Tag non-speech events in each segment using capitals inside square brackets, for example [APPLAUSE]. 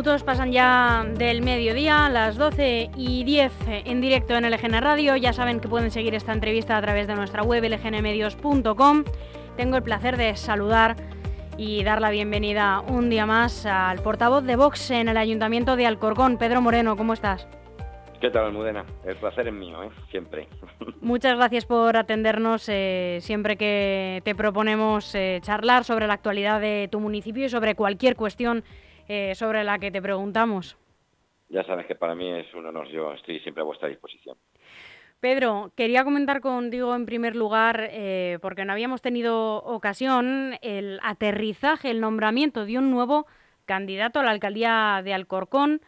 10 minutos pasan ya del mediodía, las 12 y 10 en directo en LGN Radio. Ya saben que pueden seguir esta entrevista a través de nuestra web lgnmedios.com. Tengo el placer de saludar y dar la bienvenida un día más al portavoz de Vox en el Ayuntamiento de Alcorcón, Pedro Moreno. ¿Cómo estás? ¿Qué tal, Almudena? El placer es mío, ¿eh? siempre. [LAUGHS] Muchas gracias por atendernos eh, siempre que te proponemos eh, charlar sobre la actualidad de tu municipio y sobre cualquier cuestión eh, sobre la que te preguntamos. Ya sabes que para mí es un honor, yo estoy siempre a vuestra disposición. Pedro, quería comentar contigo en primer lugar, porque no habíamos tenido ocasión, el aterrizaje, el nombramiento de un nuevo candidato a la alcaldía de Alcorcón.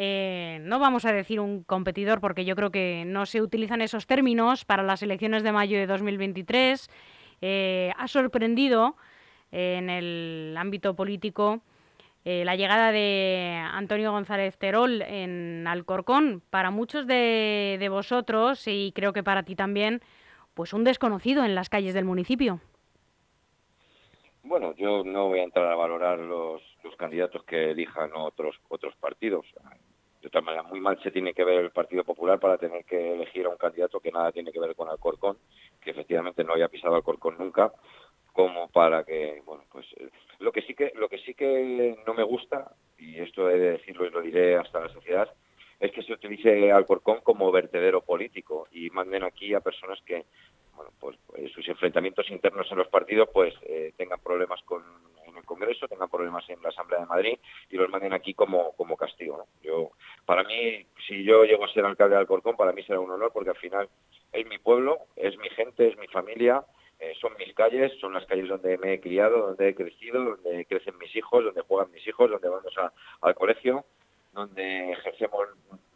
Eh, no vamos a decir un competidor porque yo creo que no se utilizan esos términos para las elecciones de mayo de 2023. Eh, ha sorprendido en el ámbito político eh, la llegada de Antonio González Terol en Alcorcón. Para muchos de, vosotros, y creo que para ti también, pues un desconocido en las calles del municipio. Bueno, yo no voy a entrar a valorar los, candidatos que elijan otros otros partidos de todas maneras, muy mal se tiene que ver el Partido Popular para tener que elegir a un candidato que nada tiene que ver con Alcorcón, que efectivamente no había pisado Alcorcón nunca, como para que, bueno, pues eh, lo que sí que lo que sí que no me gusta y esto he de decirlo y lo diré hasta la sociedad es que se utilice Alcorcón como vertedero político y manden aquí a personas que bueno, pues, pues sus enfrentamientos internos en los partidos pues eh, tengan problemas con Congreso, tengan problemas en la Asamblea de Madrid y los manden aquí como, como castigo. ¿no? Yo, para mí, si yo llego a ser alcalde de Alcorcón, para mí será un honor porque al final es mi pueblo, es mi gente, es mi familia, eh, calles, son las calles donde me he criado, donde he crecido, donde crecen mis hijos, donde juegan mis hijos, donde vamos al colegio, donde ejercemos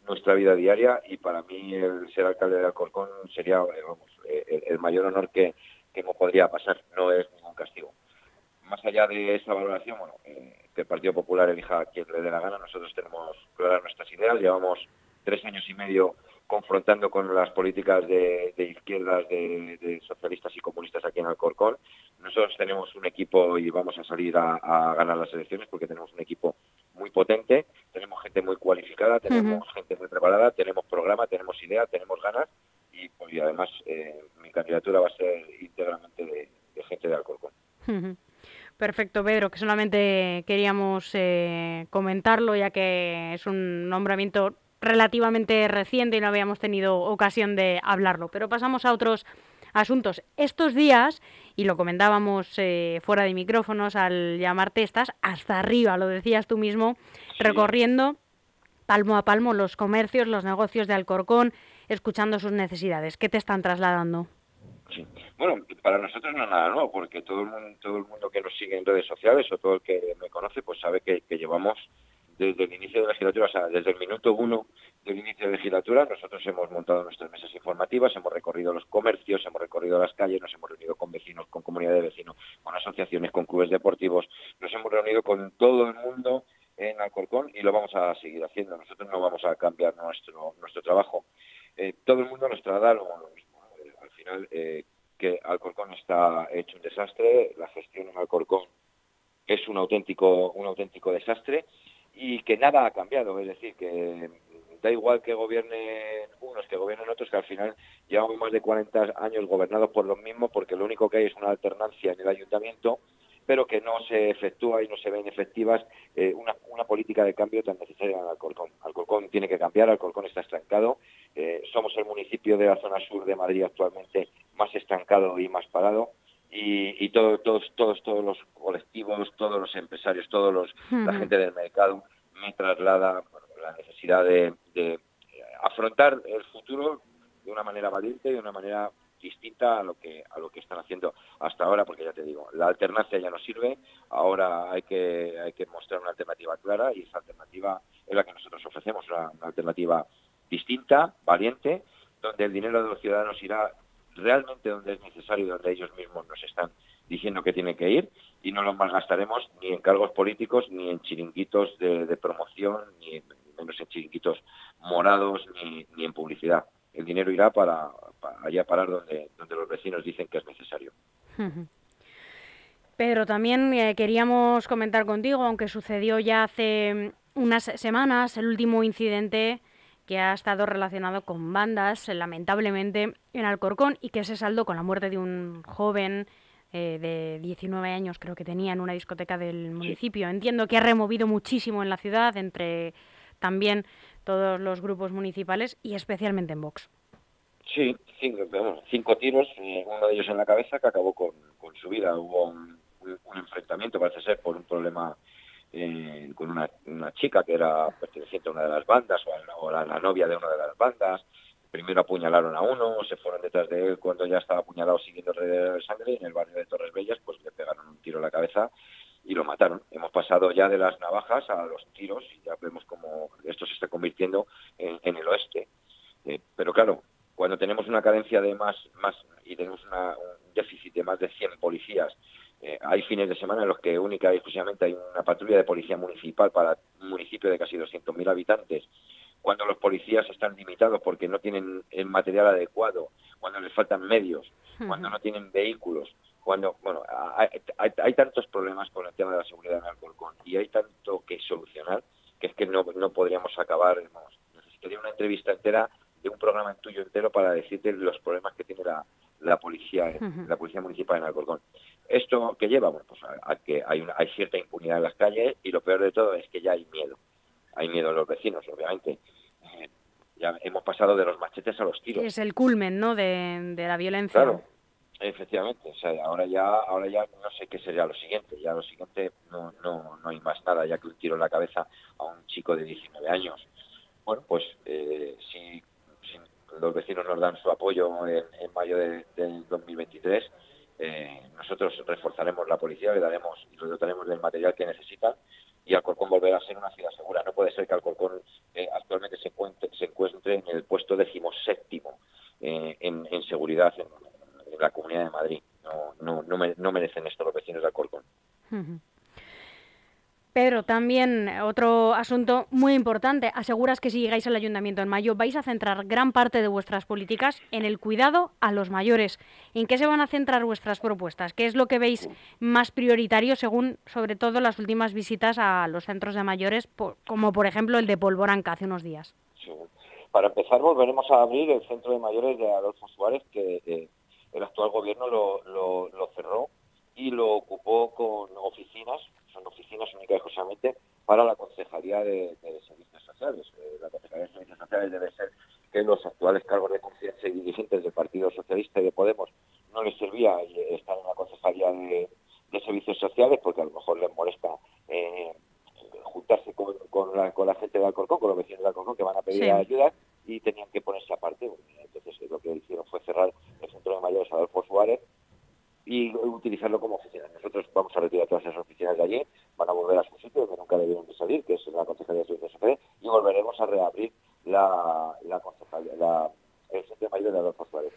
nuestra vida diaria y para mí el ser alcalde de Alcorcón sería eh, eh, el, mayor honor que, que me podría pasar, no es ningún castigo. Más allá de esa valoración, bueno, eh, que el Partido Popular elija a quien le dé la gana, nosotros tenemos claras nuestras ideas, llevamos tres años y medio confrontando con las políticas de, izquierdas, de, socialistas y comunistas aquí en Alcorcón. Nosotros tenemos un equipo y vamos a salir a, ganar las elecciones porque tenemos un equipo muy potente, tenemos gente muy cualificada, tenemos gente muy preparada, tenemos programa, tenemos idea, tenemos ganas y, pues, además eh, mi candidatura va a ser íntegramente de, gente de Alcorcón. Perfecto, Pedro, que solamente queríamos eh, comentarlo, ya que es un nombramiento relativamente reciente y no habíamos tenido ocasión de hablarlo. Pero pasamos a otros asuntos. Estos días, y lo comentábamos eh, fuera de micrófonos al llamarte, estás hasta arriba, lo decías tú mismo, recorriendo palmo a palmo los comercios, los negocios de Alcorcón, escuchando sus necesidades. ¿Qué te están trasladando? Bueno, para nosotros no es nada nuevo, porque todo el mundo, todo el mundo que nos sigue en redes sociales o todo el que me conoce, pues sabe que, llevamos desde el inicio de la legislatura, o sea, desde el minuto uno del inicio de la legislatura, nosotros hemos montado nuestras mesas informativas, hemos recorrido los comercios, hemos recorrido las calles, nos hemos reunido con vecinos, con comunidades de vecinos, con asociaciones, con clubes deportivos, nos hemos reunido con todo el mundo en Alcorcón y lo vamos a seguir haciendo. Nosotros no vamos a cambiar nuestro nuestro trabajo. Eh, todo el mundo nos trata lo mismo final eh, que Alcorcón está hecho un desastre, la gestión en Alcorcón es un auténtico, un auténtico desastre y que nada ha cambiado, es decir, que da igual que gobiernen unos, que gobiernen otros, que al final llevamos más de 40 años gobernados por los mismos porque lo único que hay es una alternancia en el ayuntamiento pero que no se efectúa y no se ven efectivas eh, una, política de cambio tan necesaria en Alcorcón. Alcorcón tiene que cambiar, Alcorcón está estancado, eh, somos el municipio de la zona sur de Madrid actualmente más estancado y más parado. Y, todos, todos, todos los colectivos, todos los empresarios, todos los, la gente del mercado me traslada la necesidad de, de afrontar el futuro de una manera valiente, de una manera distinta a lo que a lo que están haciendo hasta ahora porque ya te digo la alternancia ya no sirve ahora hay que hay que mostrar una alternativa clara y esa alternativa es la que nosotros ofrecemos una, alternativa distinta valiente donde el dinero de los ciudadanos irá realmente donde es necesario donde ellos mismos nos están diciendo que tiene que ir y no lo malgastaremos ni en cargos políticos ni en chiringuitos de, promoción ni menos en chiringuitos morados ni, ni en publicidad el dinero irá para, allá parar donde, donde los vecinos dicen que es necesario. [LAUGHS] Pedro, también eh, queríamos comentar contigo, aunque sucedió ya hace unas semanas el último incidente que ha estado relacionado con bandas, lamentablemente, en Alcorcón y que se saldó con la muerte de un joven eh, de 19 años, creo que tenía, en una discoteca del municipio. Entiendo que ha removido muchísimo en la ciudad, entre también todos los grupos municipales y especialmente en Vox. Sí, cinco, tiros, eh, uno de ellos en la cabeza que acabó con, su vida. Hubo un, enfrentamiento, parece ser, por un problema eh, con una, chica que era perteneciente a una de las bandas o, a la, novia de una de las bandas. Primero apuñalaron a uno, se fueron detrás de él cuando ya estaba apuñalado siguiendo alrededor de sangre en el barrio de Torres Bellas pues le pegaron un tiro en la cabeza y lo mataron. Hemos pasado ya de las navajas a los tiros y ya vemos cómo esto se está convirtiendo en, el oeste. Eh, pero claro, cuando tenemos una cadencia de más, más y tenemos un déficit de más de 100 policías, eh, hay fines de semana en los que única y exclusivamente hay una patrulla de policía municipal para un municipio de casi 200.000 habitantes, cuando los policías están limitados porque no tienen el material adecuado, cuando les faltan medios, cuando no tienen vehículos, cuando, bueno, hay, tantos problemas con el tema de la seguridad en Alcorcón y hay tanto que solucionar que es que no, no podríamos acabar, necesitaría una entrevista entera de un programa tuyo entero para decirte los problemas que tiene la, policía, la policía municipal en Alcorcón. Esto que lleva, bueno, pues a, que hay, una, hay cierta impunidad en las calles y lo peor de todo es que ya hay miedo. Hay miedo en los vecinos, obviamente. Eh, ya hemos pasado de los machetes a los tiros. Es el culmen, ¿no? De, la violencia. Claro, efectivamente. O sea, ahora ya, ahora ya no sé qué sería lo siguiente. Ya lo siguiente no, no, no hay más nada, ya que un tiro en la cabeza a un chico de 19 años. Bueno, pues eh, si los vecinos nos dan su apoyo en, mayo del 2023. Eh, nosotros reforzaremos la policía, le daremos y le dotaremos del material que necesitan y Alcorcón volverá a ser una ciudad segura. No puede ser que Alcorcón eh, actualmente se encuentre, se encuentre en el puesto decimoséptimo eh, en, seguridad en, la Comunidad de Madrid. No, no, no, merecen esto los vecinos de Alcorcón. Pedro, también otro asunto muy importante. Aseguras que si llegáis al ayuntamiento en mayo vais a centrar gran parte de vuestras políticas en el cuidado a los mayores. ¿En qué se van a centrar vuestras propuestas? ¿Qué es lo que veis más prioritario según, sobre todo, las últimas visitas a los centros de mayores, como por ejemplo el de Polvoranca hace unos días? Para empezar, volveremos a abrir el centro de mayores de Adolfo Suárez, que eh, el actual gobierno lo cerró y lo ocupó con oficinas son oficinas únicas y exclusivamente para la Concejalía de, Servicios Sociales. Eh, la Concejalía de Servicios Sociales debe ser que los actuales cargos de conciencia y dirigentes del Partido Socialista y de Podemos no les servía estar en la Concejalía de, Servicios Sociales porque a lo mejor les molesta eh, juntarse con, la, gente de Alcorcón, con los vecinos de Alcorcón que van a pedir ayuda y tenían que ponerse aparte. Entonces lo que hicieron fue cerrar el centro de mayores Adolfo Suárez y utilizarlo como oficina. Nosotros vamos a retirar todas esas oficinas de allí, van a volver a su sitio que nunca debieron de salir, que es la Concejalía de y volveremos a reabrir la, la, la el Centro Mayor de Adolfo Suárez.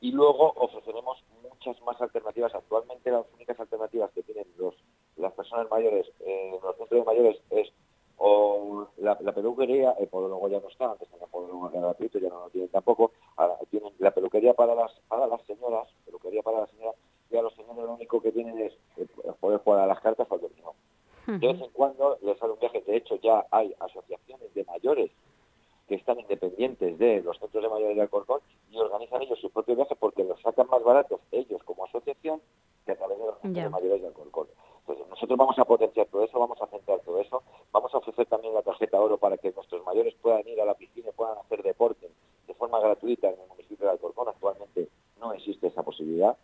Y luego ofreceremos muchas más alternativas. Actualmente las únicas alternativas que tienen los, las personas mayores en los centros mayores es o la, peluquería, el podólogo ya no está, antes tenía podólogo gratuito, ya no lo tienen tampoco, ahora tienen la peluquería para las, para las señoras, peluquería para las señoras, ya los señores lo único que tienen es eh, poder jugar a las cartas al dominó. De vez en cuando les sale un viaje, de hecho ya hay asociaciones de mayores que están independientes de los centros de mayores de Alcorcón y organizan ellos sus propios viajes porque los sacan más baratos ellos como asociación que a través de los centros de mayores de Alcorcón. Entonces nosotros vamos a potenciar todo eso, vamos a centrar todo eso, vamos a ofrecer también la tarjeta oro para que nuestros mayores puedan ir a la piscina y puedan hacer deporte de forma gratuita en el municipio de Alcorcón. Actualmente no existe esa posibilidad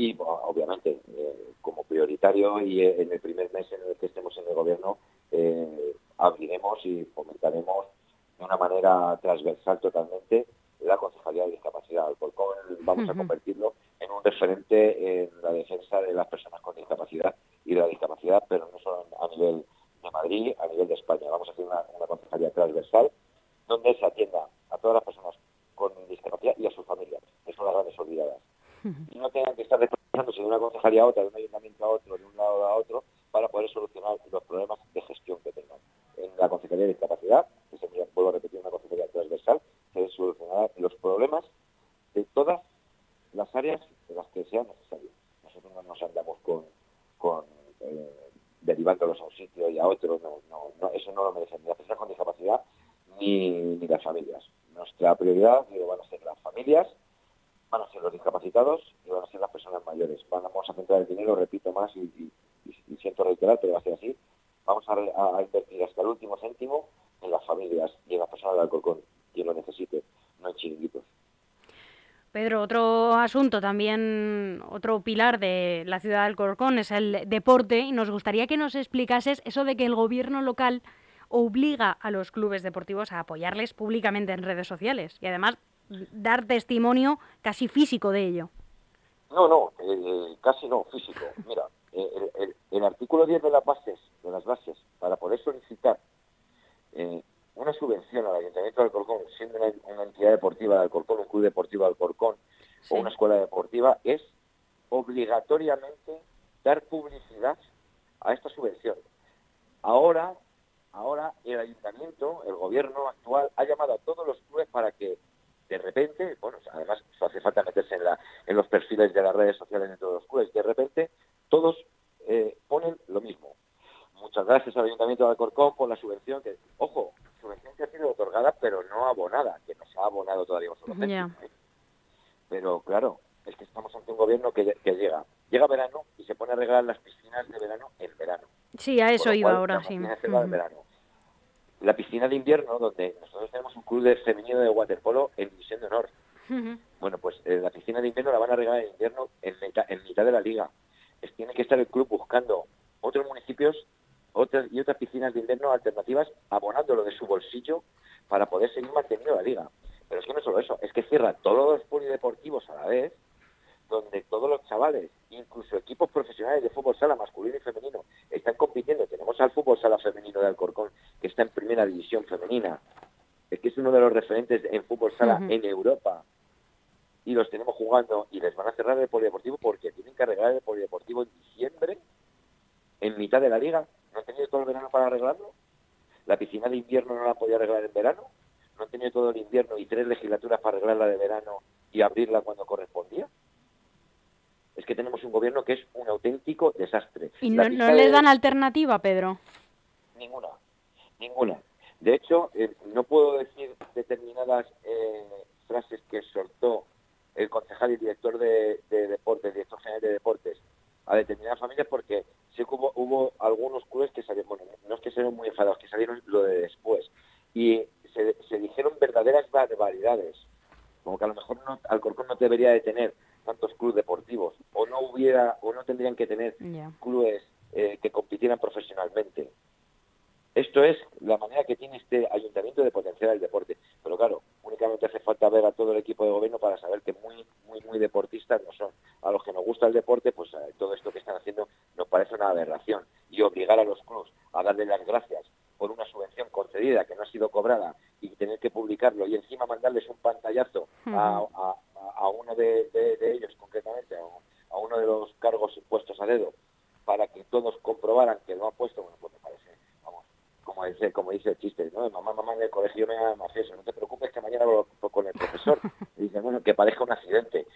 y obviamente y eh, en el primer mes en el que estemos en el gobierno eh, abriremos y fomentaremos de una manera transversal totalmente la Concejalía de Discapacidad. Alcorcón vamos a convertirlo en un referente en la defensa de las personas con discapacidad y de la discapacidad, pero no solo a nivel de Madrid, a nivel de España. Vamos a hacer una, una concejalía transversal donde se atienda a todas las personas con discapacidad y a sus familias, que son las grandes olvidadas y no tengan que estar desplazándose de una concejalía a otra, de un ayuntamiento a otro, un lado a otro, para poder solucionar los problemas de gestión que tengan. En la Concejalía de Discapacidad, que se vuelvo a repetir, una concejalía transversal, se deben solucionar los problemas de todas las áreas de las que sean necesarios. Nosotros no nos andamos con, con eh, derivándolos a un sitio y a otro, no, no, eso no lo merecen ni las personas con discapacidad ni, ni las familias. Nuestra prioridad van a ser las familias, van a ser los discapacitados y van a ser las personas mayores. Vamos a centrar el dinero, repito más y, pero va a ser así. Vamos a, invertir hasta el último céntimo en las familias y en las personas del Alcorcón, quien lo necesite, no en chiringuitos. Pedro, otro asunto también, otro pilar de la ciudad de Alcorcón es el deporte y nos gustaría que nos explicases eso de que el gobierno local obliga a los clubes deportivos a apoyarles públicamente en redes sociales y además dar testimonio casi físico de ello. No, no, eh, casi no, físico. Mira, eh, el, artículo 10 de las bases, de las bases, para poder solicitar eh, una subvención al Ayuntamiento de Alcorcón, siendo una, entidad deportiva de Alcorcón, un club deportivo de Alcorcón o una escuela deportiva, es obligatoriamente dar publicidad a esta subvención. Ahora, ahora el ayuntamiento, el gobierno actual, ha llamado a todos los clubes para que de repente, bueno, además eso hace falta meterse en, la, en los perfiles de las redes sociales de todos los clubes, de repente todos eh, ponen lo mismo. Muchas gracias al Ayuntamiento de Alcorcón por la subvención, que, ojo, subvención que ha sido otorgada pero no abonada, que nos ha abonado todavía vosotros. Pero claro, es que estamos ante un gobierno que, llega. Llega verano y se pone a arreglar las piscinas de verano en verano. Sí, a eso iba ahora, sí. La piscina de invierno, donde nosotros tenemos un club de femenino de waterpolo en División de Honor. Bueno, pues eh, la piscina de invierno la van a arreglar en invierno en, en mitad de la liga. Es, tiene que estar el club buscando otros municipios otras y otras piscinas de invierno alternativas abonándolo de su bolsillo para poder seguir manteniendo la liga. Pero es que no solo eso, es que cierra todos los polideportivos a la vez, donde todos los chavales, incluso equipos profesionales de fútbol sala masculino y femenino, están compitiendo. Tenemos al fútbol sala femenino de Alcorcón, que está en primera división femenina. Es que es uno de los referentes en fútbol sala en Europa. Y los tenemos jugando y les van a cerrar el polideportivo porque tienen que arreglar el polideportivo en diciembre, en mitad de la liga. ¿No han tenido todo el verano para arreglarlo? ¿La piscina de invierno no la podía arreglar en verano? ¿No han tenido todo el invierno y tres legislaturas para arreglarla de verano y abrirla cuando correspondía? Es que tenemos un gobierno que es un auténtico desastre. ¿Y no, les dan alternativa, Pedro? Ninguna, ninguna. De hecho, eh, no puedo decir determinadas eh, frases que soltó el concejal y director de, de deportes, director general de deportes, a determinadas familias porque sí que hubo, algunos clubes que salieron, bueno, no es que salieron muy enfadados, que salieron lo de después. Y se, dijeron verdaderas barbaridades. Como que a lo mejor no, Alcorcón no debería de tener tantos clubes deportivos o no hubiera o no tendrían que tener clubes eh, que compitieran profesionalmente. Esto es la manera que tiene este ayuntamiento de potenciar el deporte. Pero claro, únicamente hace falta ver a todo el equipo de gobierno para saber que muy, muy, muy deportistas no son. A los que nos gusta el deporte, pues eh, todo esto que están haciendo nos parece una aberración. Y obligar a los clubes a darle las gracias por una subvención concedida que no ha sido cobrada y tener que publicarlo y encima mandarles un pantallazo a, a, uno de, ellos concretamente, a, uno de los cargos impuestos a dedo, para que todos comprobaran que lo han puesto, bueno, pues me parece como dice, el chiste, ¿no? Mamá, mamá, en el colegio me da mafioso, no te preocupes que mañana lo con el profesor. [LAUGHS] Y dice, bueno, que parezca un accidente.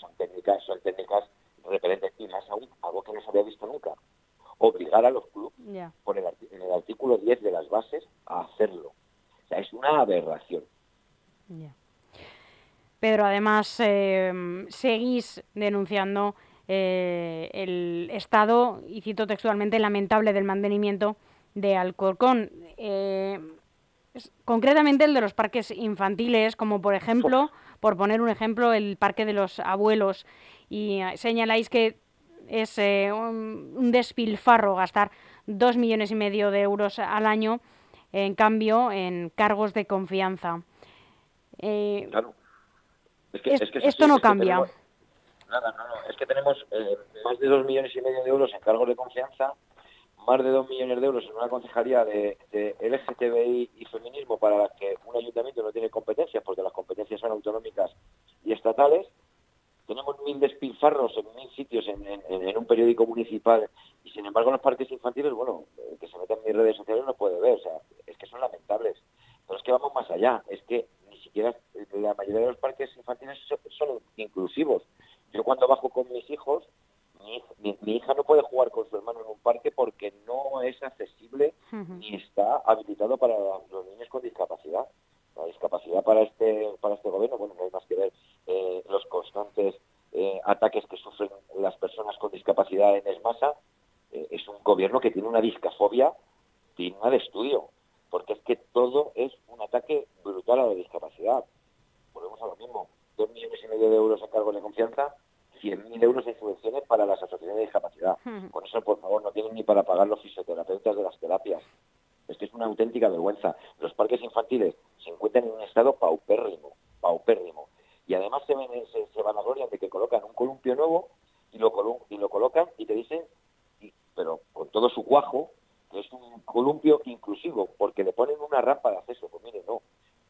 son técnicas, son técnicas repelentes y más aún, algo que no se había visto nunca. Obligar a los clubes, por el, en el artículo 10 de las bases, a hacerlo. O sea, es una aberración. Pedro, además, eh, seguís denunciando eh, el estado, y cito textualmente, lamentable del mantenimiento de Alcorcón. Eh, concretamente el de los parques infantiles, como por ejemplo, por poner un ejemplo, el Parque de los Abuelos. Y eh, señaláis que es eh, un, despilfarro gastar dos millones y medio de euros al año, en cambio, en cargos de confianza. claro. esto no cambia. nada, no, no. Es que tenemos más de dos millones y medio de euros en cargos de confianza más de dos millones de euros en una concejalía de, LGTBI y feminismo para la que un ayuntamiento no tiene competencias, porque las competencias son autonómicas y estatales. Tenemos mil despilfarros en mil sitios en, un periódico municipal y sin embargo en los parques infantiles, bueno, que se metan en mis redes sociales no puede ver, o sea, es que son lamentables. Pero es que vamos más allá, es que ni siquiera la mayoría de los parques infantiles son inclusivos. Yo cuando bajo con mis hijos, mi, hija no puede jugar con su hermano en un parque porque no es accesible ni está resultado para los niños con discapacidad. La discapacidad para este para este gobierno, bueno, no hay más que ver eh, los constantes eh, ataques que sufren las personas con discapacidad en Esmasa. Eh, es un gobierno que tiene una discafobia digna de estudio, porque es que todo es un ataque brutal a la discapacidad. Volvemos a lo mismo, dos millones y medio de euros en cargos de confianza 100.000 euros en subvenciones para las asociaciones de discapacidad. Con eso, por favor, no tienen ni para pagar los fisioterapeutas de las terapias. Es que es una auténtica vergüenza. Los parques infantiles se encuentran en un estado paupérrimo, paupérrimo. Y además se, se, se vanaglorian de que colocan un columpio nuevo y lo, y lo colocan y te dicen, pero con todo su cuajo, que es un columpio inclusivo, porque le ponen una rampa de acceso. Pues mire, no.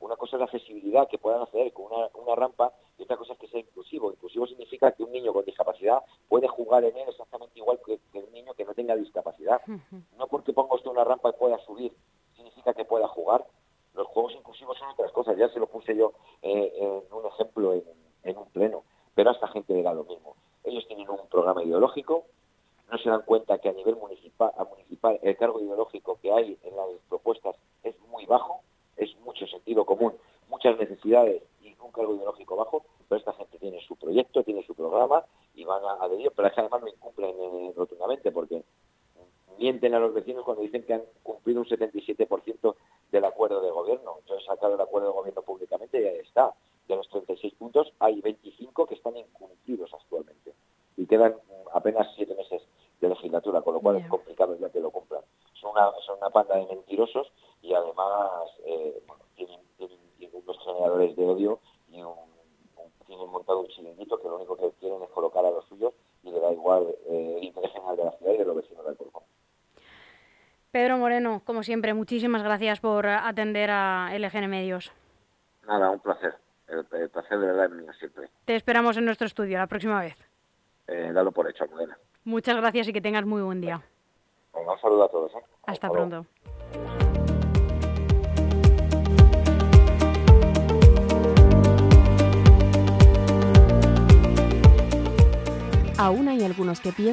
Una cosa es la accesibilidad que puedan hacer con una, una rampa y otra cosa es que sea inclusivo. Inclusivo significa que un niño con discapacidad puede jugar en él exactamente igual que, un niño que no tenga discapacidad. No porque ponga usted una rampa y pueda subir, significa que pueda jugar. Los juegos inclusivos son otras cosas. Ya se lo puse yo eh, en un ejemplo en, un pleno. Pero a esta gente le da lo mismo. Ellos tienen un programa ideológico, no se dan cuenta que a nivel municipal, a municipal el cargo ideológico que hay en las propuestas es muy bajo es mucho sentido común, muchas necesidades y un cargo ideológico bajo, pero esta gente tiene su proyecto, tiene su programa y van a adherir, pero es que además lo incumplen eh, rotundamente porque mienten a los vecinos cuando dicen que han cumplido un 77% del acuerdo de gobierno. Entonces sacado el acuerdo de gobierno públicamente y ahí está. De los 36 puntos hay 25 que están incumplidos actualmente y quedan apenas siete meses de legislatura, con lo cual es complicado ya que lo cumplan. Son una, son una panda de mentirosos y además eh, tienen, unos generadores de odio y tienen montado un chiringuito que lo único que quieren es colocar a los suyos y le da igual eh, el interés general de la ciudad y de los vecinos del pueblo. Pedro Moreno, como siempre, muchísimas gracias por atender a LGN Medios. Nada, un placer. El, placer de verdad es mío siempre. Te esperamos en nuestro estudio la próxima vez. Eh, dalo por hecho, Morena. Muchas gracias y que tengas muy buen día. un saludo a todos. ¿eh? Hasta pronto. Aún hay algunos que piensan